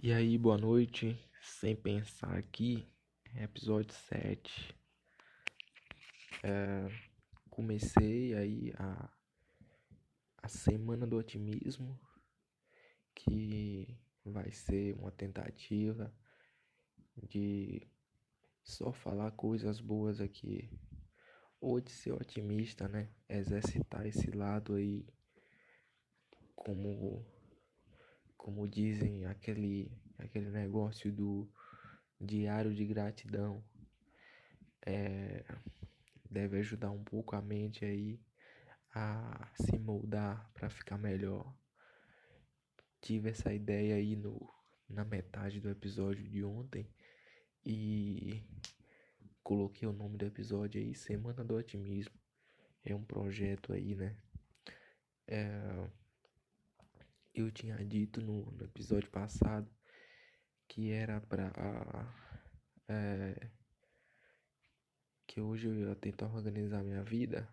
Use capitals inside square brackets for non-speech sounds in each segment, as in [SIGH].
E aí, boa noite. Sem pensar aqui, episódio 7. É, comecei aí a, a Semana do Otimismo, que vai ser uma tentativa de só falar coisas boas aqui. Ou de ser otimista, né? Exercitar esse lado aí como como dizem aquele aquele negócio do diário de gratidão. É, deve ajudar um pouco a mente aí a se moldar para ficar melhor. Tive essa ideia aí no na metade do episódio de ontem e coloquei o nome do episódio aí Semana do Otimismo. É um projeto aí né? É, eu tinha dito no, no episódio passado que era pra. É, que hoje eu ia tentar organizar minha vida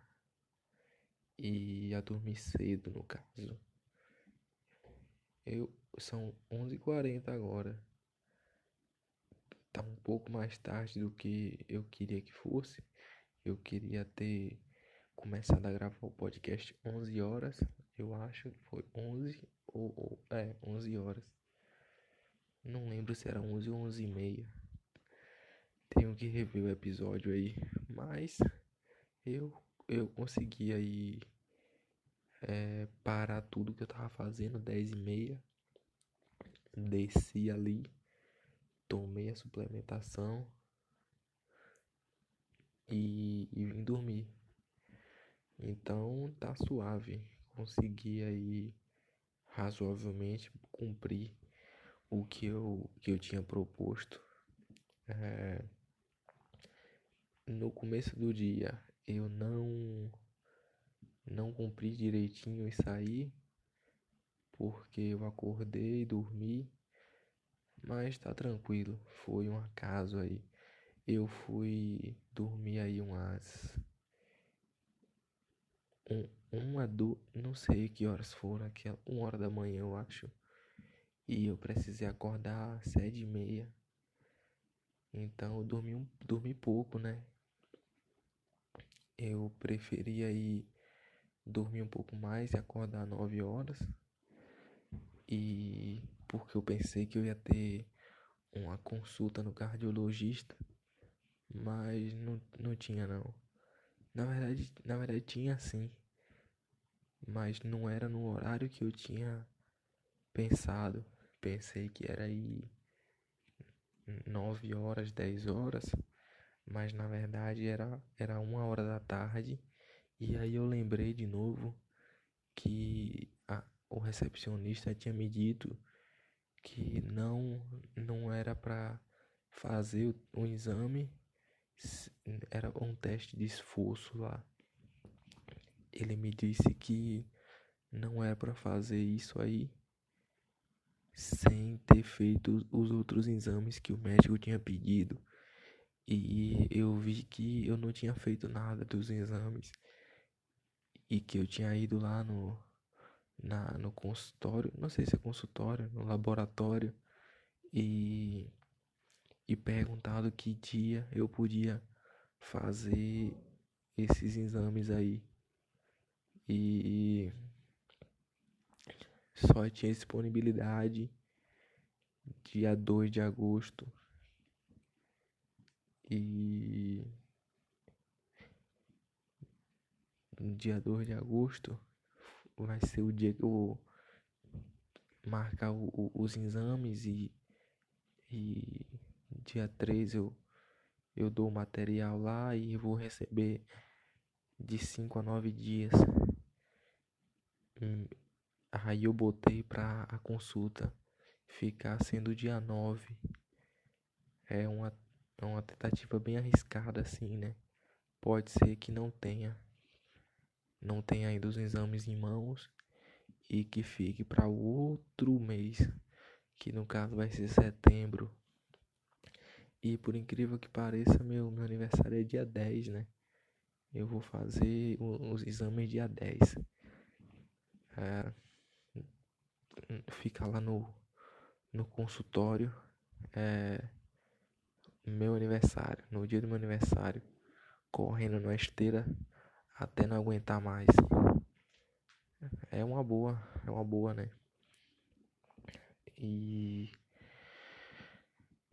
e ia dormir cedo, no caso. Eu, são 11h40 agora. Tá um pouco mais tarde do que eu queria que fosse. Eu queria ter começado a gravar o podcast 11 horas. Eu acho que foi 11 ou, ou é, 11 horas. Não lembro se era 11 ou 11 e meia. Tenho que rever o episódio aí, mas eu eu consegui aí é, parar tudo que eu tava fazendo 10 e meia. Desci ali, tomei a suplementação e, e vim dormir. Então tá suave. Consegui aí razoavelmente cumprir o que eu, que eu tinha proposto. É, no começo do dia eu não não cumpri direitinho e saí porque eu acordei e dormi, mas tá tranquilo, foi um acaso aí. Eu fui dormir aí umas um, uma do. Não sei que horas foram, aquela. Uma hora da manhã, eu acho. E eu precisei acordar às sete e meia. Então eu dormi, um, dormi pouco, né? Eu preferia ir dormir um pouco mais e acordar nove horas. E porque eu pensei que eu ia ter uma consulta no cardiologista, mas não, não tinha não. Na verdade, na verdade tinha sim mas não era no horário que eu tinha pensado. Pensei que era aí 9 horas, 10 horas, mas na verdade era, era uma hora da tarde. E aí eu lembrei de novo que a, o recepcionista tinha me dito que não não era para fazer o, o exame, era um teste de esforço lá ele me disse que não era para fazer isso aí sem ter feito os outros exames que o médico tinha pedido. E eu vi que eu não tinha feito nada dos exames e que eu tinha ido lá no na no consultório, não sei se é consultório, no laboratório e e perguntado que dia eu podia fazer esses exames aí e só tinha disponibilidade dia 2 de agosto. E dia 2 de agosto vai ser o dia que eu vou marcar o, o, os exames e, e dia 3 eu, eu dou o material lá e vou receber de 5 a 9 dias Hum, aí eu botei pra a consulta ficar sendo dia 9. É uma, é uma tentativa bem arriscada assim, né? Pode ser que não tenha. Não tenha ainda os exames em mãos e que fique para outro mês, que no caso vai ser setembro. E por incrível que pareça, meu, meu aniversário é dia 10, né? Eu vou fazer os exames dia 10 é, fica lá no, no consultório é, meu aniversário, no dia do meu aniversário, correndo na esteira até não aguentar mais. É uma boa, é uma boa, né? E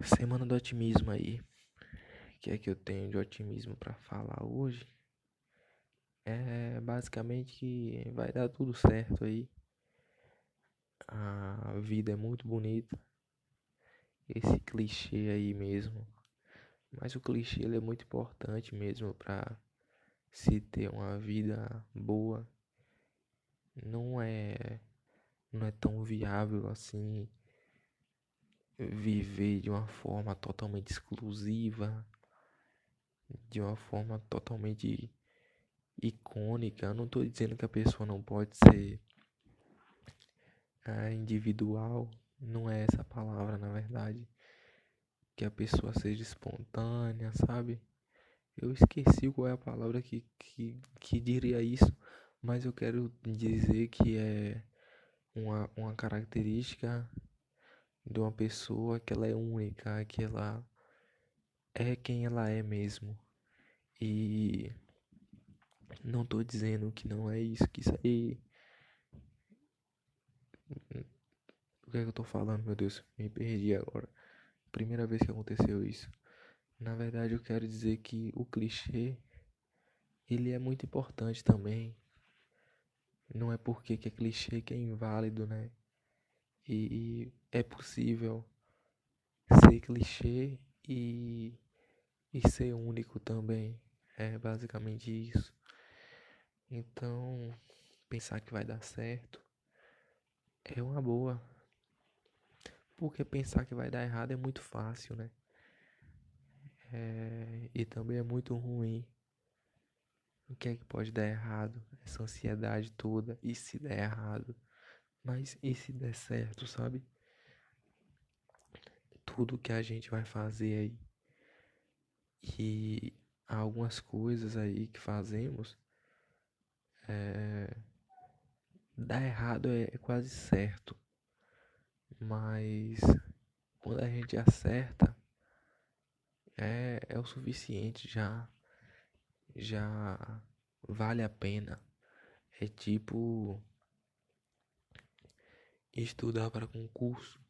semana do otimismo aí. O que é que eu tenho de otimismo para falar hoje? É basicamente que vai dar tudo certo aí. A vida é muito bonita. Esse clichê aí mesmo. Mas o clichê ele é muito importante mesmo para se ter uma vida boa. Não é não é tão viável assim viver de uma forma totalmente exclusiva, de uma forma totalmente icônica. Eu não estou dizendo que a pessoa não pode ser é, individual, não é essa palavra na verdade. Que a pessoa seja espontânea, sabe? Eu esqueci qual é a palavra que, que, que diria isso, mas eu quero dizer que é uma, uma característica de uma pessoa que ela é única, que ela é quem ela é mesmo. E não tô dizendo que não é isso, que isso aí. O que é que eu tô falando, meu Deus? Me perdi agora. Primeira vez que aconteceu isso. Na verdade, eu quero dizer que o clichê ele é muito importante também. Não é porque que é clichê que é inválido, né? E, e é possível ser clichê e, e ser único também. É basicamente isso. Então, pensar que vai dar certo é uma boa. Porque pensar que vai dar errado é muito fácil, né? É, e também é muito ruim. O que é que pode dar errado? Essa ansiedade toda. E se der errado? Mas e se der certo, sabe? Tudo que a gente vai fazer aí. E algumas coisas aí que fazemos. É, dar errado é, é quase certo. Mas quando a gente acerta, é, é o suficiente já. Já vale a pena. É tipo estudar para concurso,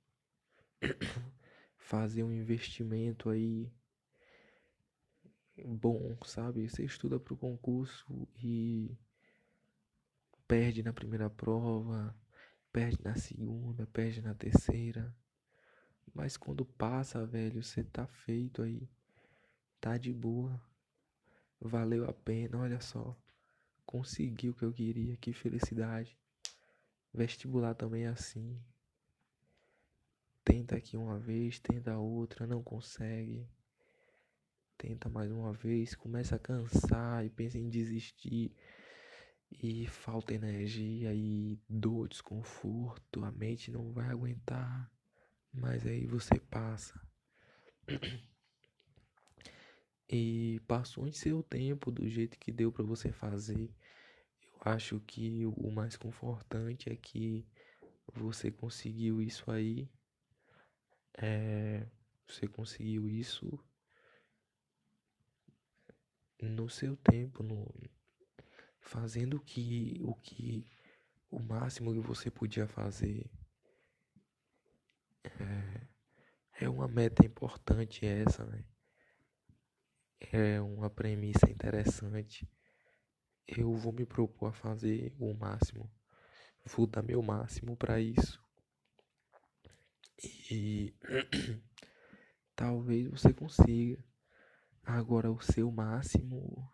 [COUGHS] fazer um investimento aí bom, sabe? Você estuda para o concurso e perde na primeira prova, perde na segunda, perde na terceira. Mas quando passa, velho, você tá feito aí. Tá de boa. Valeu a pena, olha só. Consegui o que eu queria, que felicidade. Vestibular também é assim. Tenta aqui uma vez, tenta outra, não consegue. Tenta mais uma vez, começa a cansar e pensa em desistir. E falta energia e dor, desconforto, a mente não vai aguentar. Mas aí você passa. E passou em seu tempo do jeito que deu para você fazer acho que o mais confortante é que você conseguiu isso aí. É, você conseguiu isso no seu tempo, no, fazendo o que, o que o máximo que você podia fazer. É, é uma meta importante essa, né? É uma premissa interessante eu vou me propor a fazer o máximo, vou dar meu máximo para isso. E [CLEARS THROAT] talvez você consiga. Agora o seu máximo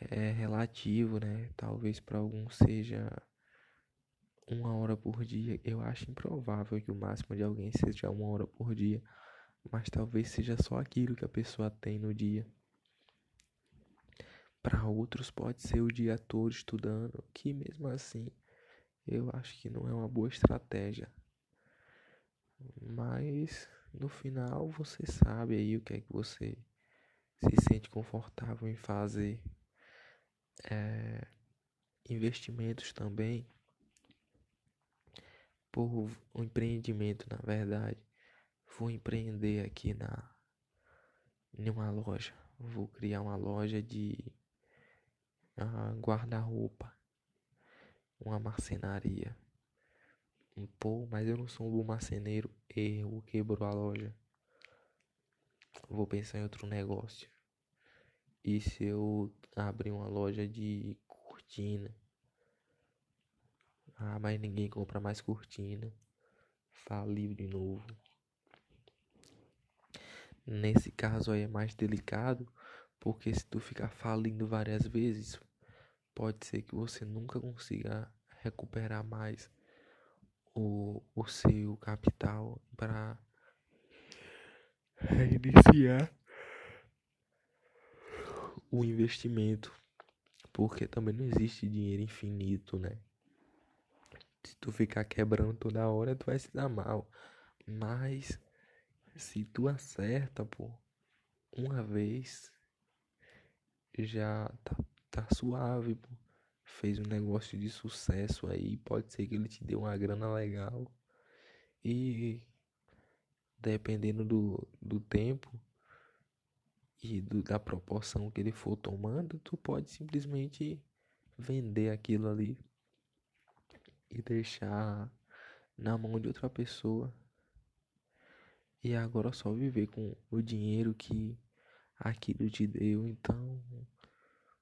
é relativo, né? Talvez para alguns seja uma hora por dia. Eu acho improvável que o máximo de alguém seja uma hora por dia, mas talvez seja só aquilo que a pessoa tem no dia. Para outros pode ser o dia todo estudando, que mesmo assim eu acho que não é uma boa estratégia. Mas no final você sabe aí o que é que você se sente confortável em fazer. É, investimentos também por um empreendimento, na verdade. Vou empreender aqui na em uma loja. Vou criar uma loja de uh, guarda-roupa, uma marcenaria. Pô, mas eu não sou um bom marceneiro. Erro, quebrou a loja. Vou pensar em outro negócio. E se eu abrir uma loja de cortina? Ah, mas ninguém compra mais cortina. Faliu de novo. Nesse caso aí é mais delicado, porque se tu ficar falindo várias vezes, pode ser que você nunca consiga recuperar mais o, o seu capital para reiniciar o investimento, porque também não existe dinheiro infinito, né? Se tu ficar quebrando toda hora, tu vai se dar mal. Mas se tu acerta, pô, uma vez já tá, tá suave, pô. Fez um negócio de sucesso aí, pode ser que ele te dê uma grana legal. E dependendo do, do tempo, e do, da proporção que ele for tomando, tu pode simplesmente vender aquilo ali e deixar na mão de outra pessoa. E agora só viver com o dinheiro que aquilo te deu. Então,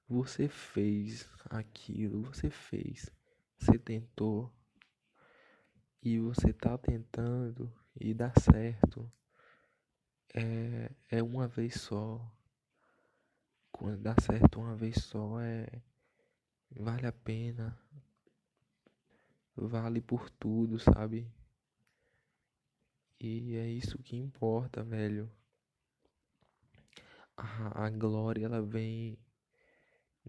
você fez aquilo, você fez, você tentou e você tá tentando e dá certo é, é uma vez só. Quando dá certo uma vez só é vale a pena. Vale por tudo, sabe? E é isso que importa, velho. A, a glória ela vem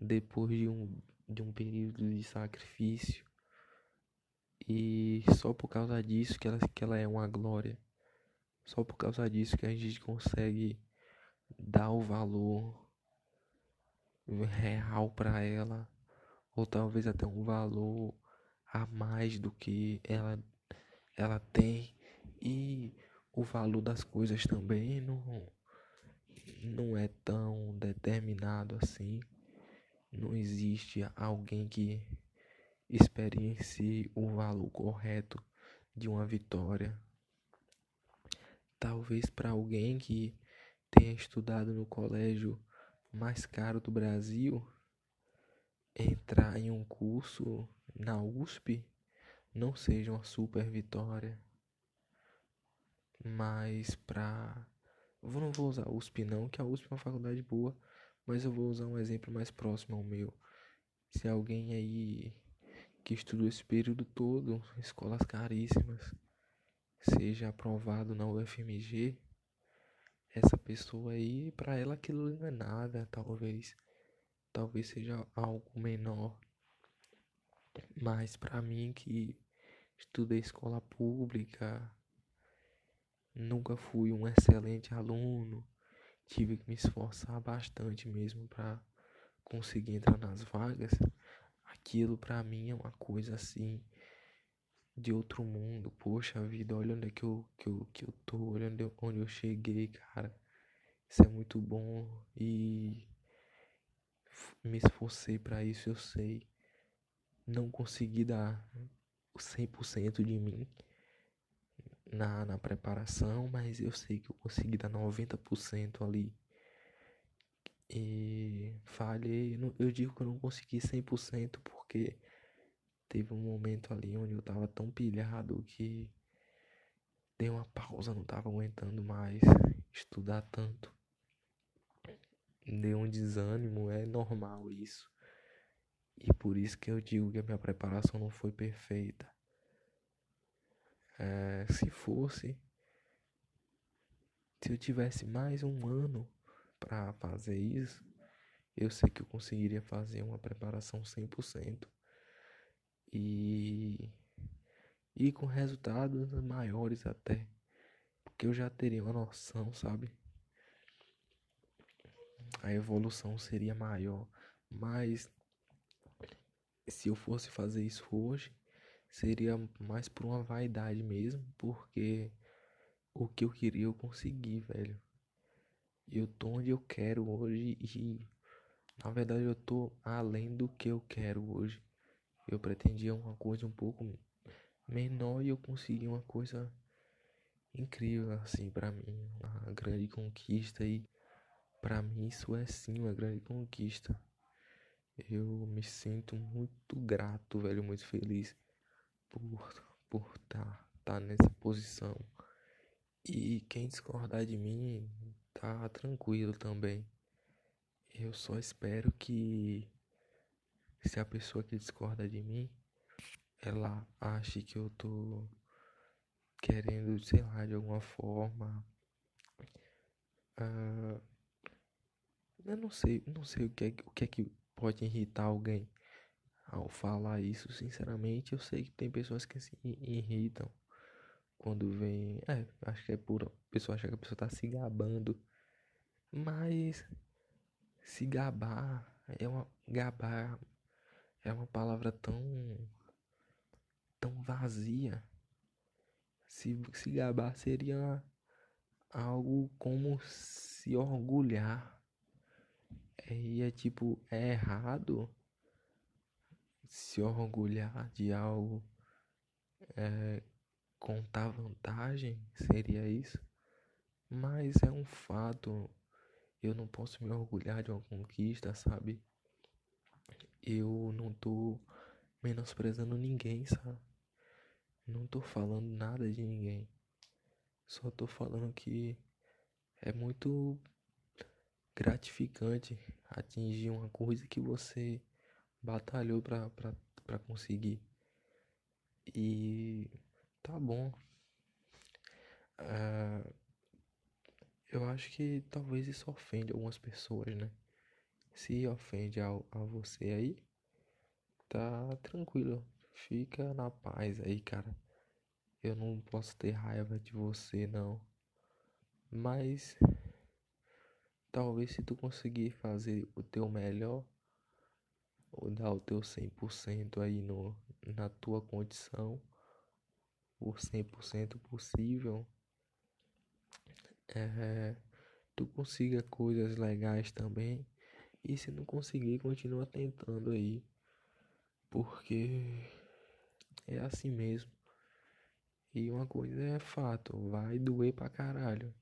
depois de um, de um período de sacrifício. E só por causa disso que ela, que ela é uma glória. Só por causa disso que a gente consegue dar o valor real para ela, ou talvez até um valor a mais do que ela ela tem. E o valor das coisas também não não é tão determinado assim. Não existe alguém que experiencie o valor correto de uma vitória Talvez para alguém que tenha estudado no colégio mais caro do Brasil, entrar em um curso na USP não seja uma super vitória. Mas para eu não vou usar USP não, que a USP é uma faculdade boa, mas eu vou usar um exemplo mais próximo ao meu. Se alguém aí que estudou esse período todo, escolas caríssimas, seja aprovado na UFMG, essa pessoa aí, para ela aquilo não é nada, talvez. Talvez seja algo menor. Mas para mim que estudei escola pública, nunca fui um excelente aluno, tive que me esforçar bastante mesmo para conseguir entrar nas vagas. Aquilo para mim é uma coisa assim de outro mundo. Poxa vida, olha onde é que eu, que eu, que eu tô, olha onde eu, onde eu cheguei, cara. Isso é muito bom e me esforcei para isso, eu sei. Não consegui dar o 100% de mim na, na preparação, mas eu sei que eu consegui dar 90% ali. E falhei, eu digo que eu não consegui 100% porque Teve um momento ali onde eu tava tão pilhado que dei uma pausa, não tava aguentando mais estudar tanto. Deu um desânimo, é normal isso. E por isso que eu digo que a minha preparação não foi perfeita. É, se fosse, se eu tivesse mais um ano para fazer isso, eu sei que eu conseguiria fazer uma preparação 100% e e com resultados maiores até, porque eu já teria uma noção, sabe? A evolução seria maior, mas se eu fosse fazer isso hoje, seria mais por uma vaidade mesmo, porque o que eu queria eu consegui, velho. Eu tô onde eu quero hoje e na verdade eu tô além do que eu quero hoje. Eu pretendia uma coisa um pouco menor e eu consegui uma coisa incrível assim para mim, uma grande conquista e para mim isso é sim uma grande conquista. Eu me sinto muito grato, velho, muito feliz por por estar tá, tá nessa posição. E quem discordar de mim tá tranquilo também. Eu só espero que se a pessoa que discorda de mim, ela ache que eu tô querendo, sei lá, de alguma forma. Uh, eu não sei, não sei o que é, o que é que pode irritar alguém ao falar isso. Sinceramente, eu sei que tem pessoas que se irritam quando vem. É, acho que é por. A pessoa acha que a pessoa tá se gabando. Mas. Se gabar. É uma. Gabar. É uma palavra tão. Tão vazia. Se, se gabar seria algo como se orgulhar. E é tipo, é errado se orgulhar de algo, é, contar vantagem, seria isso. Mas é um fato, eu não posso me orgulhar de uma conquista, sabe? Eu não tô menosprezando ninguém, sabe? Não tô falando nada de ninguém. Só tô falando que é muito gratificante atingir uma coisa que você batalhou pra, pra, pra conseguir. E tá bom. Uh, eu acho que talvez isso ofende algumas pessoas, né? Se ofende a, a você aí, tá tranquilo. Fica na paz aí, cara. Eu não posso ter raiva de você, não. Mas Talvez se tu conseguir fazer o teu melhor, ou dar o teu 100% aí no, na tua condição, o 100% possível, é, tu consiga coisas legais também. E se não conseguir, continua tentando aí. Porque é assim mesmo. E uma coisa é fato, vai doer pra caralho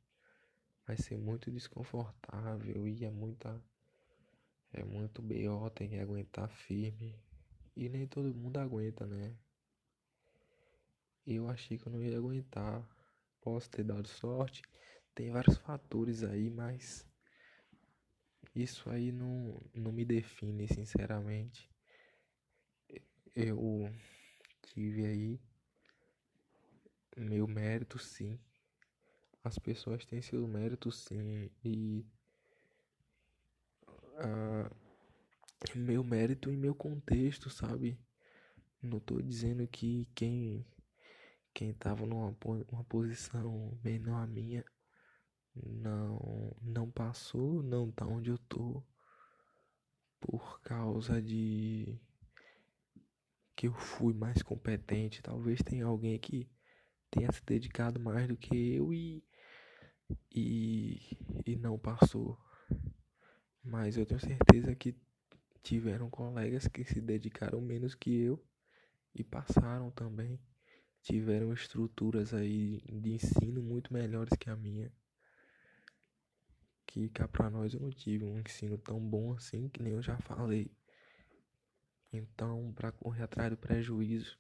vai ser muito desconfortável e é muita é muito BO, tem que aguentar firme. E nem todo mundo aguenta, né? Eu achei que eu não ia aguentar. Posso ter dado sorte. Tem vários fatores aí, mas isso aí não, não me define, sinceramente. Eu tive aí meu mérito, sim. As pessoas têm seu mérito sim e uh, meu mérito e meu contexto, sabe? Não tô dizendo que quem quem tava numa uma posição menor a minha não não passou, não tá onde eu tô por causa de que eu fui mais competente. Talvez tenha alguém que tenha se dedicado mais do que eu e e, e não passou. Mas eu tenho certeza que tiveram colegas que se dedicaram menos que eu e passaram também. Tiveram estruturas aí de ensino muito melhores que a minha. Que cá pra nós eu não tive um ensino tão bom assim que nem eu já falei. Então, para correr atrás do prejuízo,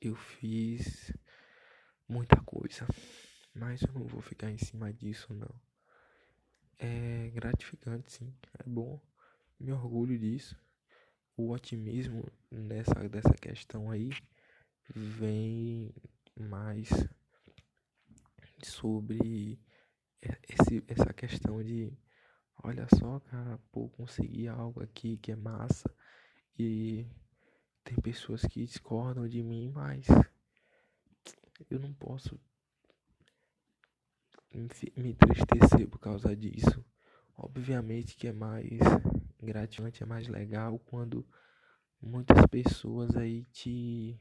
eu fiz muita coisa. Mas eu não vou ficar em cima disso, não. É gratificante, sim. É bom. Me orgulho disso. O otimismo nessa dessa questão aí vem mais sobre esse, essa questão de olha só, cara, pô, consegui algo aqui que é massa e tem pessoas que discordam de mim, mas eu não posso me entristecer por causa disso. Obviamente que é mais gratificante, é mais legal quando muitas pessoas aí te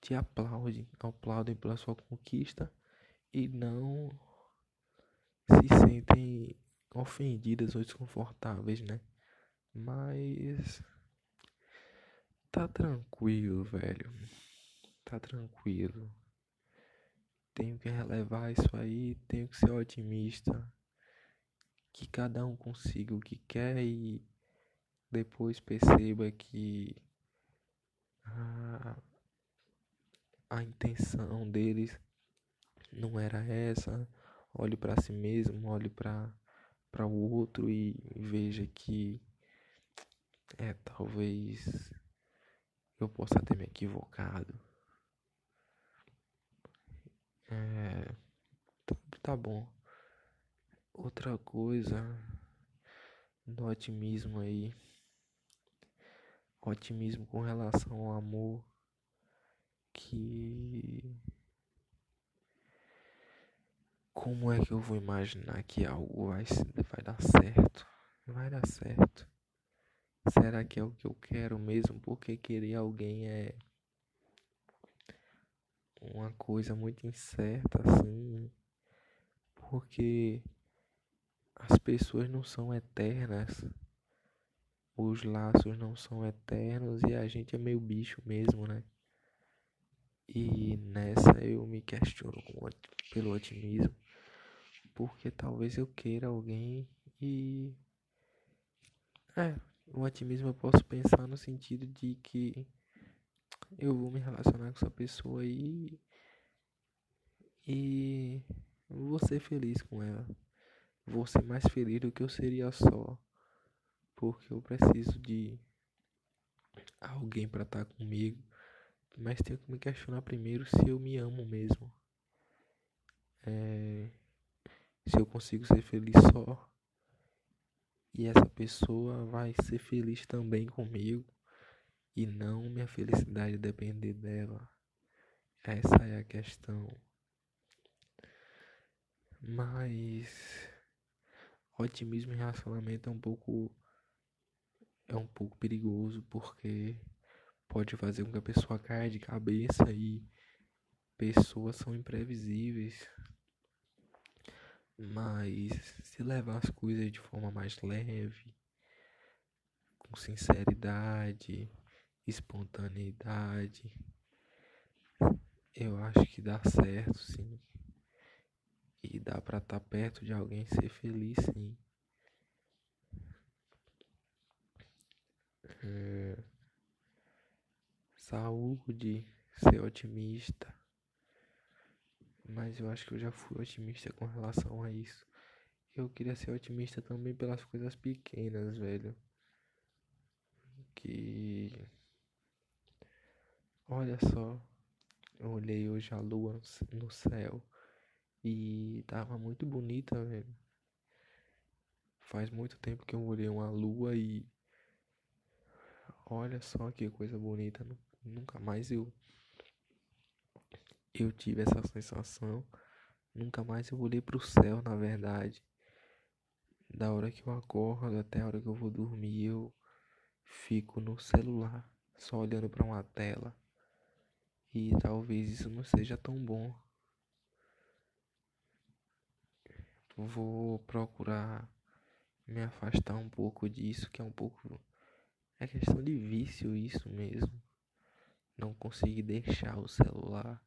te aplaudem, aplaudem pela sua conquista e não se sentem ofendidas ou desconfortáveis, né? Mas tá tranquilo, velho. Tá tranquilo. Tenho que relevar isso aí, tenho que ser otimista. Que cada um consiga o que quer e depois perceba que a, a intenção deles não era essa. Olhe para si mesmo, olhe para o outro e veja que é talvez eu possa ter me equivocado. É, tá, tá bom. Outra coisa do otimismo aí. Otimismo com relação ao amor. Que. Como é que eu vou imaginar que algo vai, vai dar certo? Vai dar certo. Será que é o que eu quero mesmo? Porque querer alguém é uma coisa muito incerta assim, porque as pessoas não são eternas, os laços não são eternos e a gente é meio bicho mesmo, né? E nessa eu me questiono pelo otimismo, porque talvez eu queira alguém e. É, o otimismo eu posso pensar no sentido de que eu vou me relacionar com essa pessoa aí e vou ser feliz com ela. Vou ser mais feliz do que eu seria só. Porque eu preciso de alguém para estar tá comigo. Mas tenho que me questionar primeiro se eu me amo mesmo. É, se eu consigo ser feliz só. E essa pessoa vai ser feliz também comigo e não minha felicidade depender dela. Essa é a questão. Mas otimismo em relacionamento é um pouco é um pouco perigoso porque pode fazer com que a pessoa caia de cabeça e pessoas são imprevisíveis. Mas se levar as coisas de forma mais leve, com sinceridade, espontaneidade. Eu acho que dá certo, sim. E dá pra estar tá perto de alguém ser feliz, sim. É... Saúde, ser otimista. Mas eu acho que eu já fui otimista com relação a isso. Eu queria ser otimista também pelas coisas pequenas, velho. Que Olha só, eu olhei hoje a lua no céu e tava muito bonita, velho. Faz muito tempo que eu olhei uma lua e olha só que coisa bonita. Nunca mais eu eu tive essa sensação. Nunca mais eu olhei pro céu, na verdade. Da hora que eu acordo até a hora que eu vou dormir, eu fico no celular, só olhando para uma tela. E talvez isso não seja tão bom. Vou procurar me afastar um pouco disso, que é um pouco. É questão de vício, isso mesmo. Não conseguir deixar o celular.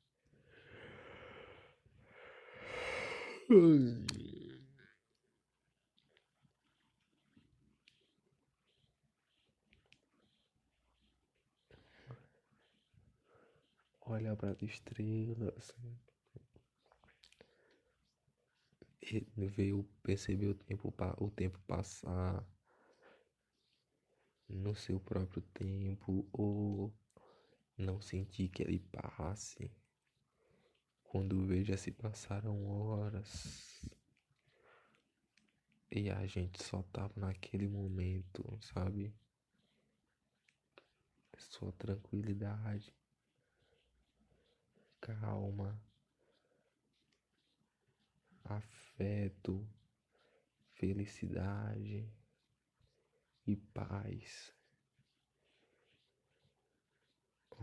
Olhar para as estrelas, ver, perceber o tempo, o tempo passar no seu próprio tempo ou não sentir que ele passe. Quando veja se passaram horas. E a gente só tava naquele momento, sabe? Sua tranquilidade. Calma, afeto, felicidade. E paz.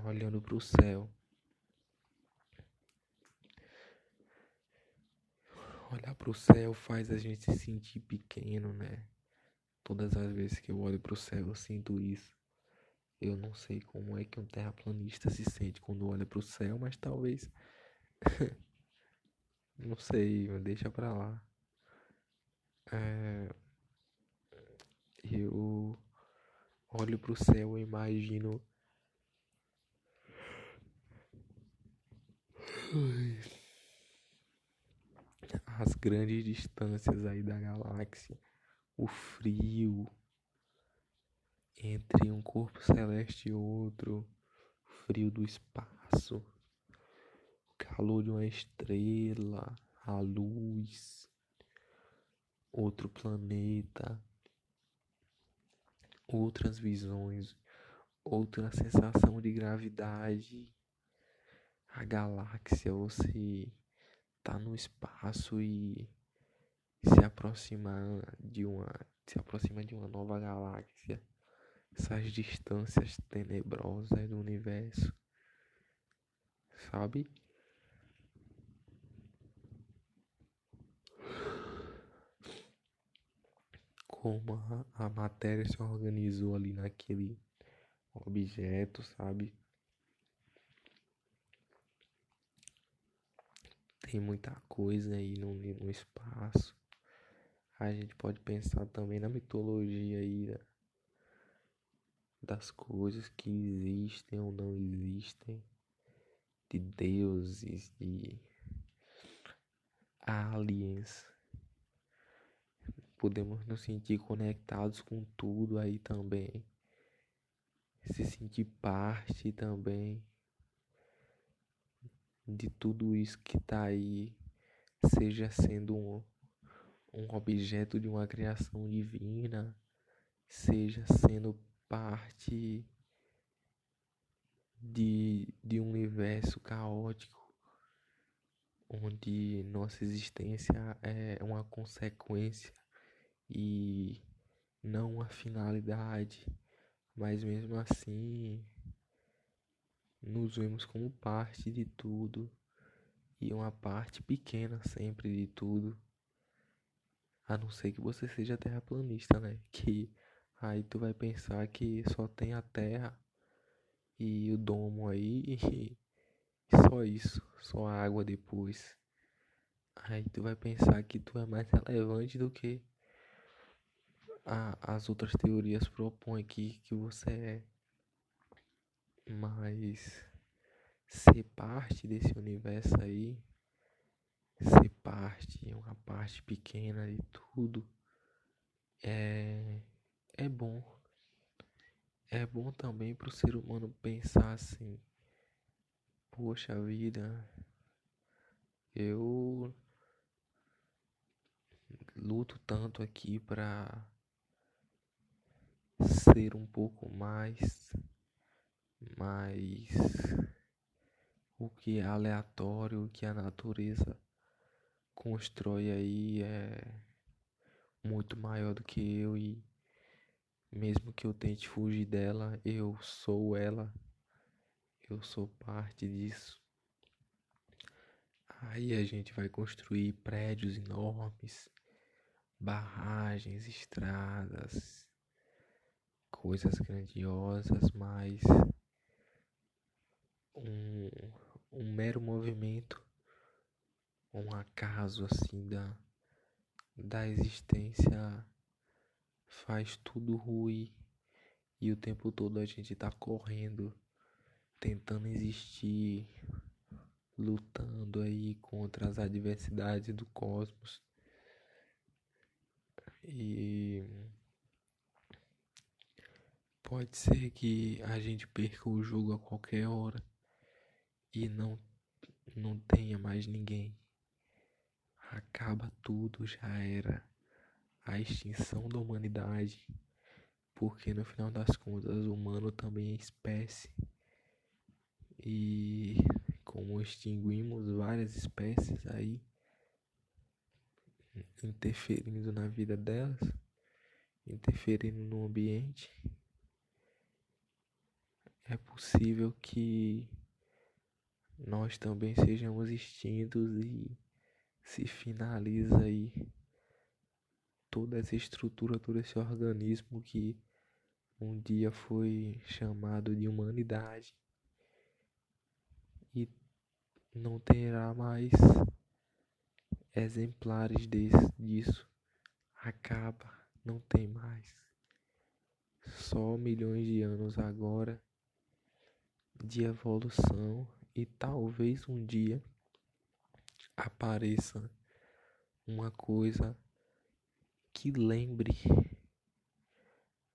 Olhando para o céu, olhar pro céu faz a gente se sentir pequeno, né? Todas as vezes que eu olho pro céu eu sinto isso. Eu não sei como é que um terraplanista se sente quando olha pro céu, mas talvez. [LAUGHS] não sei, deixa pra lá. É... Eu olho pro céu e imagino. As grandes distâncias aí da galáxia, o frio. Entre um corpo celeste e outro, o frio do espaço, o calor de uma estrela, a luz, outro planeta. Outras visões, outra sensação de gravidade. A galáxia, você tá no espaço e se aproxima de uma se aproxima de uma nova galáxia. Essas distâncias tenebrosas do universo. Sabe? como a, a matéria se organizou ali naquele objeto, sabe? Muita coisa aí no, no espaço. A gente pode pensar também na mitologia aí né? das coisas que existem ou não existem, de deuses, de aliens podemos nos sentir conectados com tudo aí também. Se sentir parte também de tudo isso que está aí, seja sendo um, um objeto de uma criação divina, seja sendo parte de, de um universo caótico onde nossa existência é uma consequência e não a finalidade, mas mesmo assim nos vemos como parte de tudo e uma parte pequena sempre de tudo. A não ser que você seja terraplanista, né? [LAUGHS] Que aí tu vai pensar que só tem a terra e o domo aí e [LAUGHS] só isso, só a água depois. Aí tu vai pensar que tu é mais [LAUGHS] relevante do que a, as outras teorias propõem que, que você é. Mas ser parte desse universo aí, ser parte, uma parte pequena de tudo, é, é bom. É bom também para o ser humano pensar assim: poxa vida, eu luto tanto aqui para ser um pouco mais, mais o que é aleatório, o que a natureza constrói aí é muito maior do que eu e mesmo que eu tente fugir dela, eu sou ela, eu sou parte disso. Aí a gente vai construir prédios enormes, barragens, estradas, coisas grandiosas, mas um, um mero movimento, um acaso assim da, da existência faz tudo ruir e o tempo todo a gente tá correndo, tentando existir, lutando aí contra as adversidades do cosmos. E Pode ser que a gente perca o jogo a qualquer hora e não, não tenha mais ninguém. Acaba tudo, já era a extinção da humanidade, porque no final das contas o humano também é espécie. E como extinguimos várias espécies aí, interferindo na vida delas, interferindo no ambiente, é possível que nós também sejamos extintos e se finaliza aí toda essa estrutura, todo esse organismo que um dia foi chamado de humanidade e não terá mais exemplares desse, disso. Acaba, não tem mais. Só milhões de anos agora de evolução e talvez um dia apareça uma coisa que lembre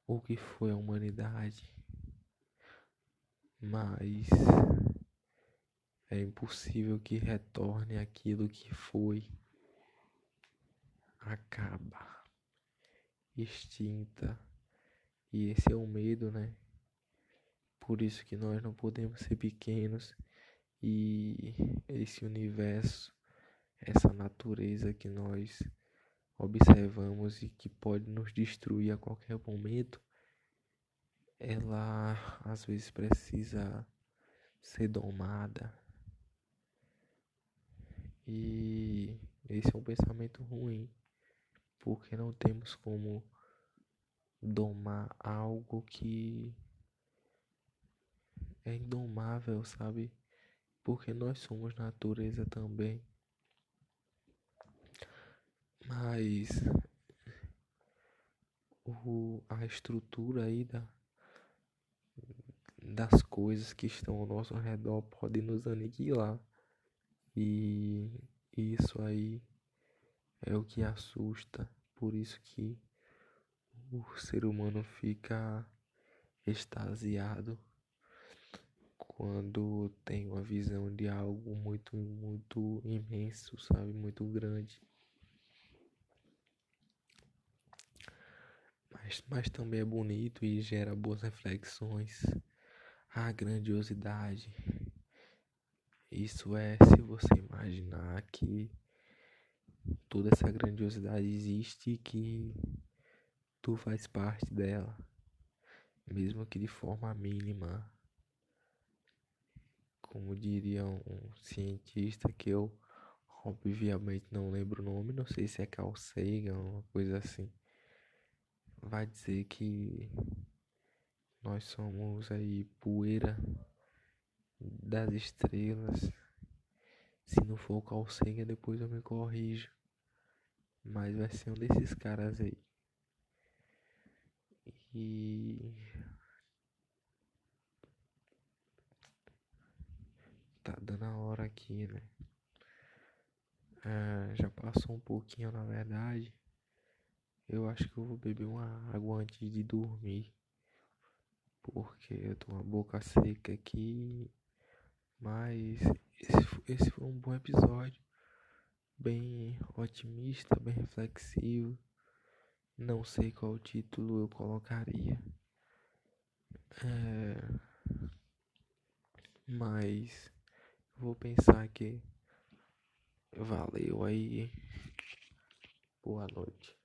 o que foi a humanidade, mas é impossível que retorne aquilo que foi, acaba, extinta, e esse é o medo, né? Por isso que nós não podemos ser pequenos e esse universo, essa natureza que nós observamos e que pode nos destruir a qualquer momento, ela às vezes precisa ser domada. E esse é um pensamento ruim, porque não temos como domar algo que é indomável, sabe? Porque nós somos natureza também. Mas o, a estrutura aí da, das coisas que estão ao nosso redor pode nos aniquilar. E isso aí é o que assusta. Por isso que o ser humano fica extasiado quando tem uma visão de algo muito, muito imenso, sabe? Muito grande. mas, mas também é bonito e gera boas reflexões. A grandiosidade. Isso é se você imaginar que toda essa grandiosidade existe e que tu faz parte dela, mesmo que de forma mínima. Como diria um cientista que eu obviamente não lembro o nome, não sei se é Carl Sagan uma coisa assim vai dizer que nós somos aí poeira das estrelas. Se não for o Carl Sagan, depois eu me corrijo. Mas vai ser um desses caras aí. E. Tá dando a hora aqui, né? Ah, já passou um pouquinho, na verdade. Eu acho que eu vou beber uma água antes de dormir. Porque eu tô com a boca seca aqui. Mas esse, esse foi um bom episódio. Bem otimista, bem reflexivo. Não sei qual título eu colocaria. É... Mas vou pensar que valeu aí. Boa noite.